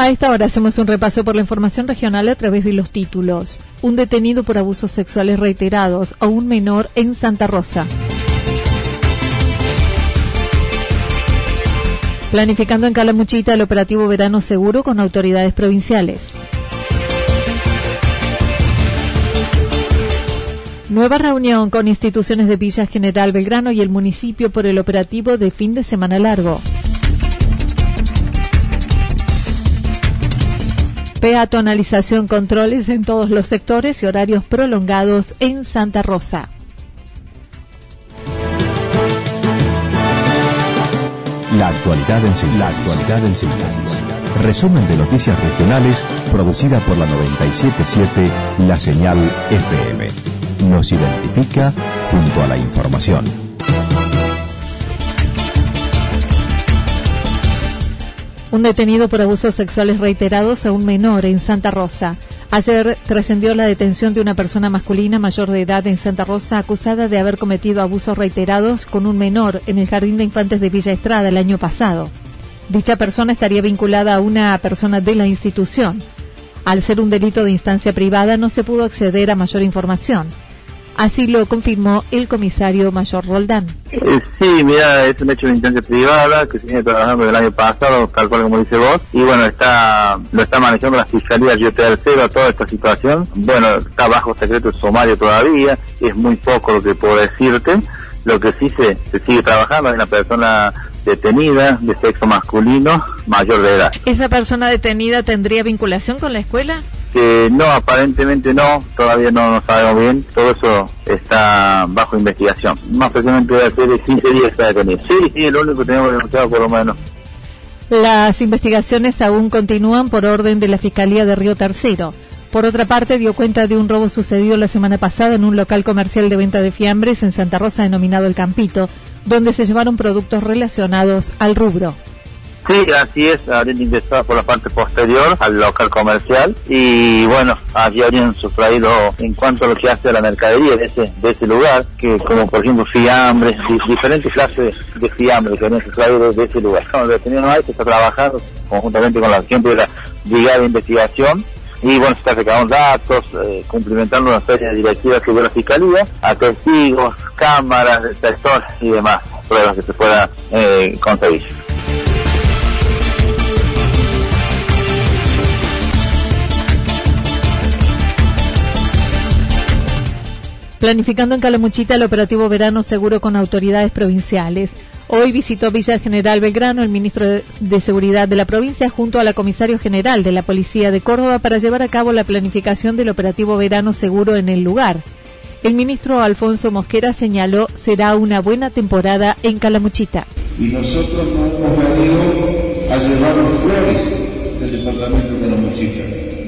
A esta hora hacemos un repaso por la información regional a través de los títulos. Un detenido por abusos sexuales reiterados a un menor en Santa Rosa. Planificando en Calamuchita el operativo Verano Seguro con autoridades provinciales. Nueva reunión con instituciones de Villa General Belgrano y el municipio por el operativo de fin de semana largo. Peatonalización, controles en todos los sectores y horarios prolongados en Santa Rosa. La actualidad en síntesis. La actualidad en síntesis. Resumen de noticias regionales producida por la 977 La Señal FM nos identifica junto a la información. Un detenido por abusos sexuales reiterados a un menor en Santa Rosa. Ayer trascendió la detención de una persona masculina mayor de edad en Santa Rosa acusada de haber cometido abusos reiterados con un menor en el Jardín de Infantes de Villa Estrada el año pasado. Dicha persona estaría vinculada a una persona de la institución. Al ser un delito de instancia privada no se pudo acceder a mayor información. Así lo confirmó el comisario mayor Roldán. Eh, sí, mira, es un hecho de instancia privada que se viene trabajando el año pasado, tal cual como dice vos, y bueno, está lo está manejando la Fiscalía Yo Tercero toda esta situación. Bueno, está bajo secreto sumario todavía, es muy poco lo que puedo decirte. Lo que sí se, se sigue trabajando es una persona detenida de sexo masculino mayor de edad. ¿Esa persona detenida tendría vinculación con la escuela? Que no, aparentemente no, todavía no lo sabemos bien, todo eso está bajo investigación. Más precisamente de 15 días está detenido. Sí, sí, lo único que tenemos denunciado por lo menos. Las investigaciones aún continúan por orden de la Fiscalía de Río Tercero. Por otra parte, dio cuenta de un robo sucedido la semana pasada en un local comercial de venta de fiambres en Santa Rosa denominado El Campito, donde se llevaron productos relacionados al rubro. Sí, así es, habrían ingresado por la parte posterior al local comercial y bueno, allí habrían sustraído en cuanto a lo que hace a la mercadería de ese, de ese lugar, que como por ejemplo fiambres, diferentes clases de fiambres que habrían sustraído de, ese lugar. Bueno, detenido ahí se está trabajando conjuntamente con la gente de la Brigada de Investigación y bueno, se está recabando datos, eh, cumplimentando una serie de directivas que dio la Fiscalía, a testigos, cámaras, detectores y demás pruebas que se pueda eh, conseguir. Planificando en Calamuchita el operativo verano seguro con autoridades provinciales. Hoy visitó Villa General Belgrano el ministro de Seguridad de la provincia junto a la comisario general de la Policía de Córdoba para llevar a cabo la planificación del operativo verano seguro en el lugar. El ministro Alfonso Mosquera señaló será una buena temporada en Calamuchita. Y nosotros no hemos venido a llevar flores del departamento de Calamuchita.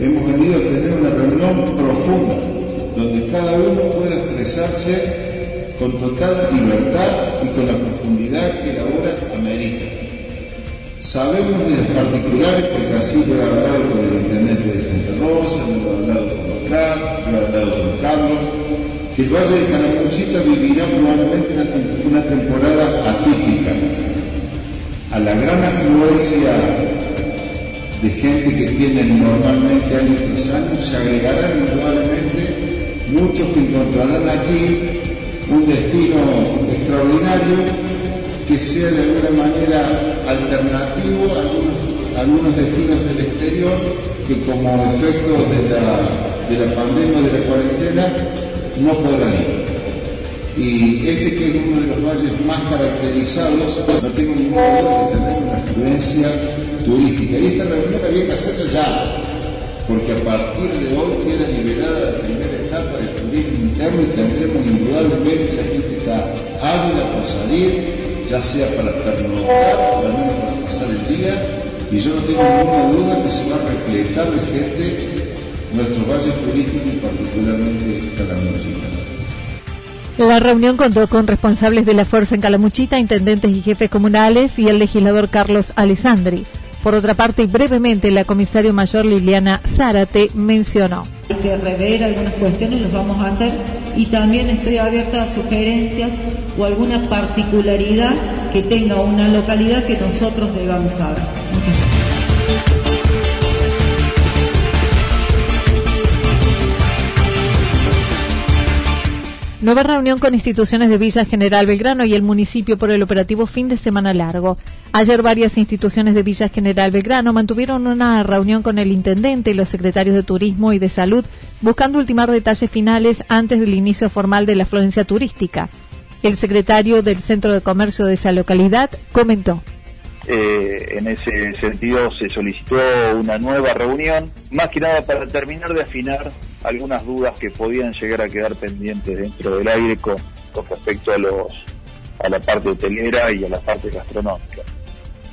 Hemos venido a tener una reunión profunda donde cada uno pueda expresarse con total libertad y con la profundidad que la hora amerita. Sabemos de las particulares porque así lo he hablado con el intendente de Santa Rosa, lo he hablado con Oscar, lo he hablado con Carlos, que el Valle de Canamuchita vivirá probablemente una, temporada atípica. A la gran afluencia de gente que tienen normalmente años tras años se agregarán probablemente muchos que encontrarán aquí un destino extraordinario que sea de alguna manera alternativo a algunos destinos del exterior que como efecto de la, de la pandemia, de la cuarentena, no podrán ir. Y este que es uno de los valles más caracterizados, no tengo ninguna duda que tendrá una afluencia turística. Y esta reunión había que hacerla ya, porque a partir de hoy queda liberada la primera interno y tendremos indudablemente la gente está ávida por salir, ya sea para pernoctar o al menos para pasar el día, y yo no tengo ninguna duda que se va a repletar de gente nuestros valles turísticos y particularmente Calamuchita. La reunión contó con responsables de la fuerza en Calamuchita, intendentes y jefes comunales y el legislador Carlos Alessandri. Por otra parte, y brevemente, la comisario mayor Liliana Zárate mencionó. Hay que rever algunas cuestiones, los vamos a hacer y también estoy abierta a sugerencias o alguna particularidad que tenga una localidad que nosotros debamos saber. Muchas gracias. Nueva reunión con instituciones de Villa General Belgrano y el municipio por el operativo fin de semana largo. Ayer varias instituciones de Villa General Belgrano mantuvieron una reunión con el intendente y los secretarios de Turismo y de Salud buscando ultimar detalles finales antes del inicio formal de la afluencia turística. El secretario del Centro de Comercio de esa localidad comentó. Eh, en ese sentido se solicitó una nueva reunión, más que nada para terminar de afinar algunas dudas que podían llegar a quedar pendientes dentro del aire con, respecto a los a la parte hotelera y a la parte gastronómica.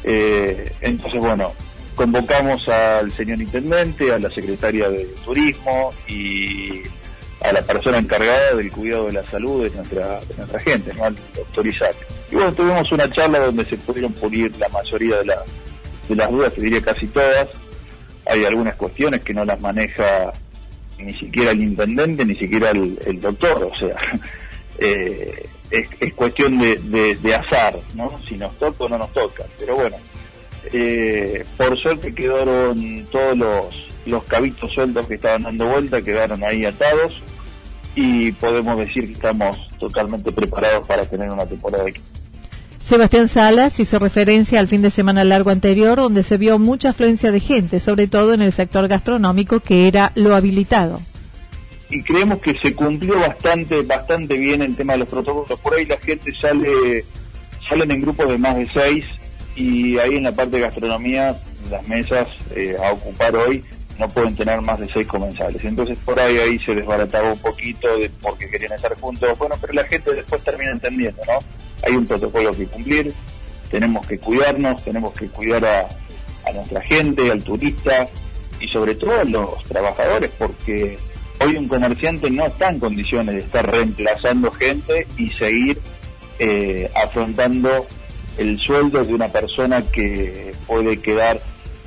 Eh, entonces, bueno, convocamos al señor intendente, a la secretaria de Turismo y a la persona encargada del cuidado de la salud de nuestra, gente, ¿no? al doctor Isaac. Y bueno, tuvimos una charla donde se pudieron pulir la mayoría de, de las dudas, te diría casi todas. Hay algunas cuestiones que no las maneja ni siquiera el intendente, ni siquiera el, doctor, o sea, eh, es, cuestión de, azar, ¿no? Si nos toca o no nos toca, pero bueno, eh, por suerte quedaron todos los, los cabitos sueltos que estaban dando vuelta, quedaron ahí atados y podemos decir que estamos totalmente preparados para tener una temporada de Sebastián Salas hizo referencia al fin de semana largo anterior, donde se vio mucha afluencia de gente, sobre todo en el sector gastronómico, que era lo habilitado. Y creemos que se cumplió bastante, bastante bien el tema de los protocolos. Por ahí la gente sale, salen en grupos de más de seis y ahí en la parte de gastronomía, las mesas eh, a ocupar hoy no pueden tener más de seis comensales. Entonces por ahí ahí se desbarataba un poquito de porque querían estar juntos. Bueno, pero la gente después termina entendiendo, ¿no? Hay un protocolo que cumplir, tenemos que cuidarnos, tenemos que cuidar a, nuestra gente, al turista y sobre todo a los trabajadores, porque hoy un comerciante no está en condiciones de estar reemplazando gente y seguir eh, afrontando el sueldo de una persona que puede quedar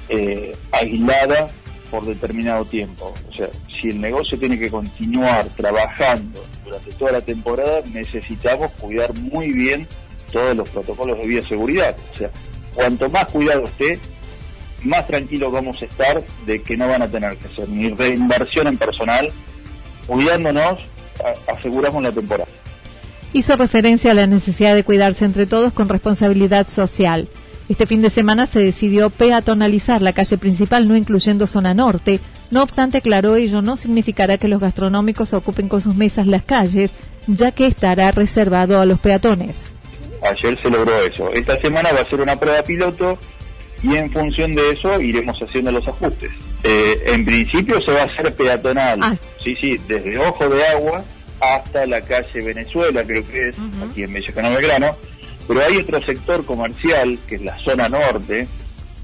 eh, aislada por determinado tiempo. O sea, si el negocio tiene que continuar trabajando durante toda la temporada, necesitamos cuidar muy bien todos los protocolos de bioseguridad. O sea, cuanto más cuidado esté, más tranquilos vamos a estar de que no van a tener que hacer ni reinversión en personal. Cuidándonos, aseguramos la temporada. Hizo referencia a la necesidad de cuidarse entre todos con responsabilidad social. Este fin de semana se decidió peatonalizar la calle principal, no incluyendo zona norte. No obstante, aclaró ello no significará que los gastronómicos ocupen con sus mesas las calles, ya que estará reservado a los peatones. Ayer se logró eso. Esta semana va a ser una prueba piloto y en función de eso iremos haciendo los ajustes. Eh, en principio se va a hacer peatonal, ah. sí, sí, desde Ojo de Agua hasta la calle Venezuela, creo que es, aquí en Bello Belgrano pero hay otro sector comercial, que es la zona norte,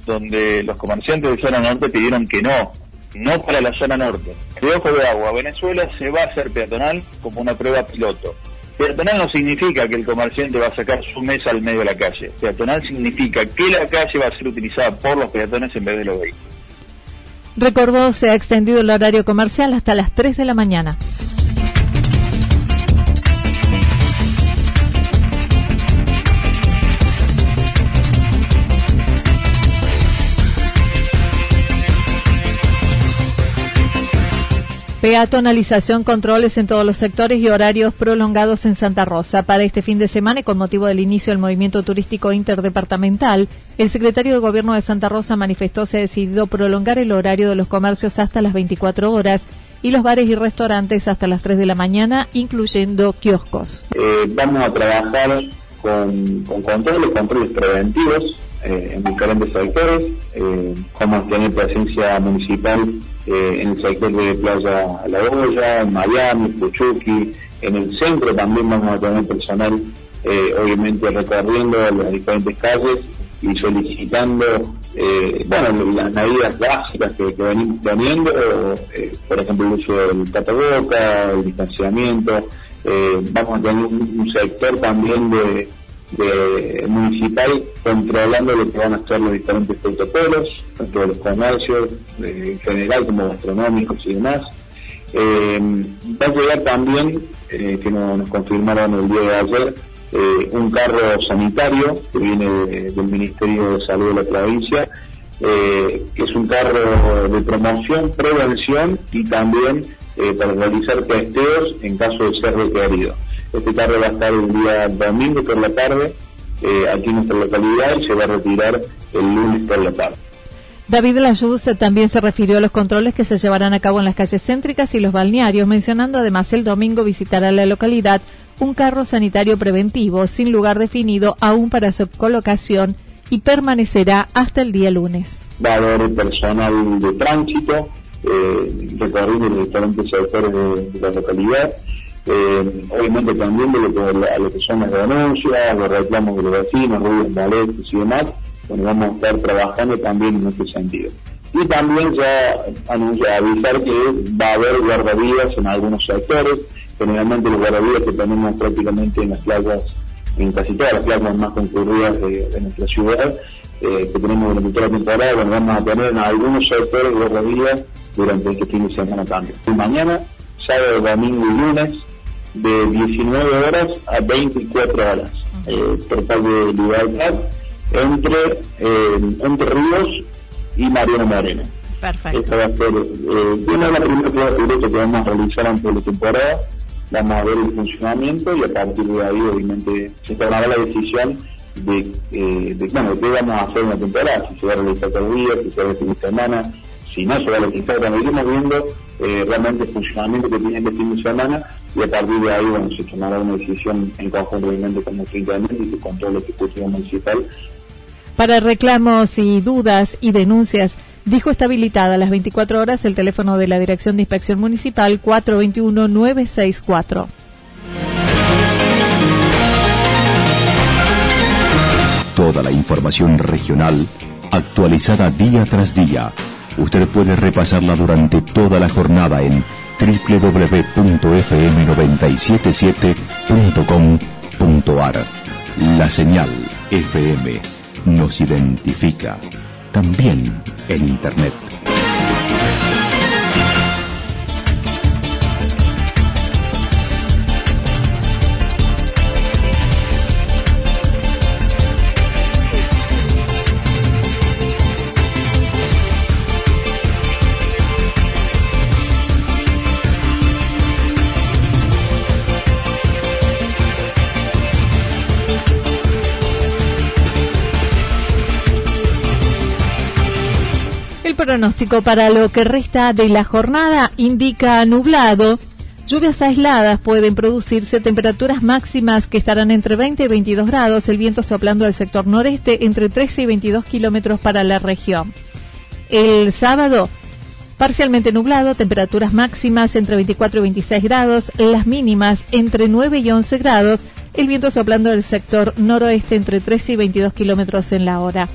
donde los comerciantes de zona norte pidieron que no, no para la zona norte. De Ojo de Agua, Venezuela se va a hacer peatonal como una prueba piloto. Peatonal no significa que el comerciante va a sacar su mesa al medio de la calle. Peatonal significa que la calle va a ser utilizada por los peatones en vez de los vehículos. Recordó, se ha extendido el horario comercial hasta las 3 de la mañana. Peatonalización, controles en todos los sectores y horarios prolongados en Santa Rosa. Para este fin de semana y con motivo del inicio del movimiento turístico interdepartamental, el secretario de Gobierno de Santa Rosa manifestó se ha decidido prolongar el horario de los comercios hasta las 24 horas y los bares y restaurantes hasta las 3 de la mañana, incluyendo kioscos. Eh, vamos a trabajar con, con controles, controles preventivos eh, en diferentes sectores. Eh, a tener presencia municipal eh, en el sector de Playa La Olla, en Miami, Puchuqui, en el centro también vamos a tener personal, obviamente recorriendo las diferentes calles y solicitando, bueno, las medidas básicas que, venimos teniendo, por ejemplo el uso del tapaboca, el distanciamiento, vamos a tener un sector también de de municipal controlando lo que van a ser los diferentes protocolos, tanto de los comercios en general como gastronómicos y demás. Eh, va a llegar también, eh, que nos confirmaron el día de ayer, eh, un carro sanitario que viene del Ministerio de Salud de la provincia, que es un carro de promoción, prevención y también para realizar testeos en caso de ser requerido. Este carro va a estar el día domingo por la tarde eh, aquí en nuestra localidad y se va a retirar el lunes por la tarde. David Layuz también se refirió a los controles que se llevarán a cabo en las calles céntricas y los balnearios, mencionando además el domingo visitará la localidad un carro sanitario preventivo sin lugar definido aún para su colocación y permanecerá hasta el día lunes. Va a haber personal de tránsito eh, recorriendo los diferentes sectores de la localidad eh, obviamente también de lo que, son las denuncias, los reclamos de los vecinos, ruidos molestos y demás, bueno, vamos a estar trabajando también en este sentido. Y también ya avisar que va a haber guardavidas en algunos sectores, generalmente los guardavidas que tenemos prácticamente en las playas, en casi todas las playas más concurridas de, nuestra ciudad, eh, que tenemos durante toda la temporada, bueno, vamos a tener en algunos sectores guardavidas durante este fin de semana también. Y mañana, sábado, domingo y lunes, de 19 horas a 24 horas eh, total de libertad entre, eh, entre Ríos y Mariano Moreno. Perfecto. Esta va a ser eh, una de las primeras pruebas que vamos a realizar antes de la temporada. Vamos a ver el funcionamiento y a partir de ahí, obviamente, se tomará la decisión de, eh, de, bueno, qué vamos a hacer en la temporada, si se va a realizar todo el día, si se va a hacer de semana, si no se va a realizar, cuando iremos viendo eh, realmente el funcionamiento que tiene este fin de semana y a partir de ahí bueno, se tomará una decisión en conjunto obviamente con nuestro intendente y con todo el Ejecutivo Municipal. Para reclamos y dudas y denuncias, dijo está habilitada a las 24 horas el teléfono de la Dirección de Inspección Municipal 421-964. Toda la información regional actualizada día tras día Usted puede repasarla durante toda la jornada en www.fm977.com.ar. La señal FM nos identifica también en Internet. Pronóstico para lo que resta de la jornada indica nublado. Lluvias aisladas pueden producirse temperaturas máximas que estarán entre 20 y 22 grados, el viento soplando del sector noreste entre 13 y 22 kilómetros para la región. El sábado, parcialmente nublado, temperaturas máximas entre 24 y 26 grados, las mínimas entre 9 y 11 grados, el viento soplando del sector noroeste entre 13 y 22 kilómetros en la hora.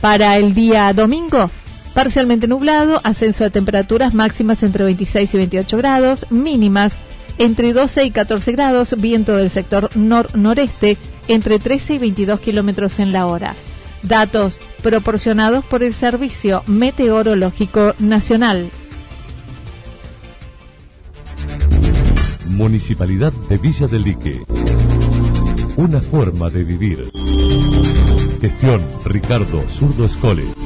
Para el día domingo, Parcialmente nublado, ascenso de temperaturas máximas entre 26 y 28 grados, mínimas entre 12 y 14 grados, viento del sector nor-noreste entre 13 y 22 kilómetros en la hora. Datos proporcionados por el Servicio Meteorológico Nacional. Municipalidad de Villa del Lique. Una forma de vivir. Gestión Ricardo Zurdo Escole.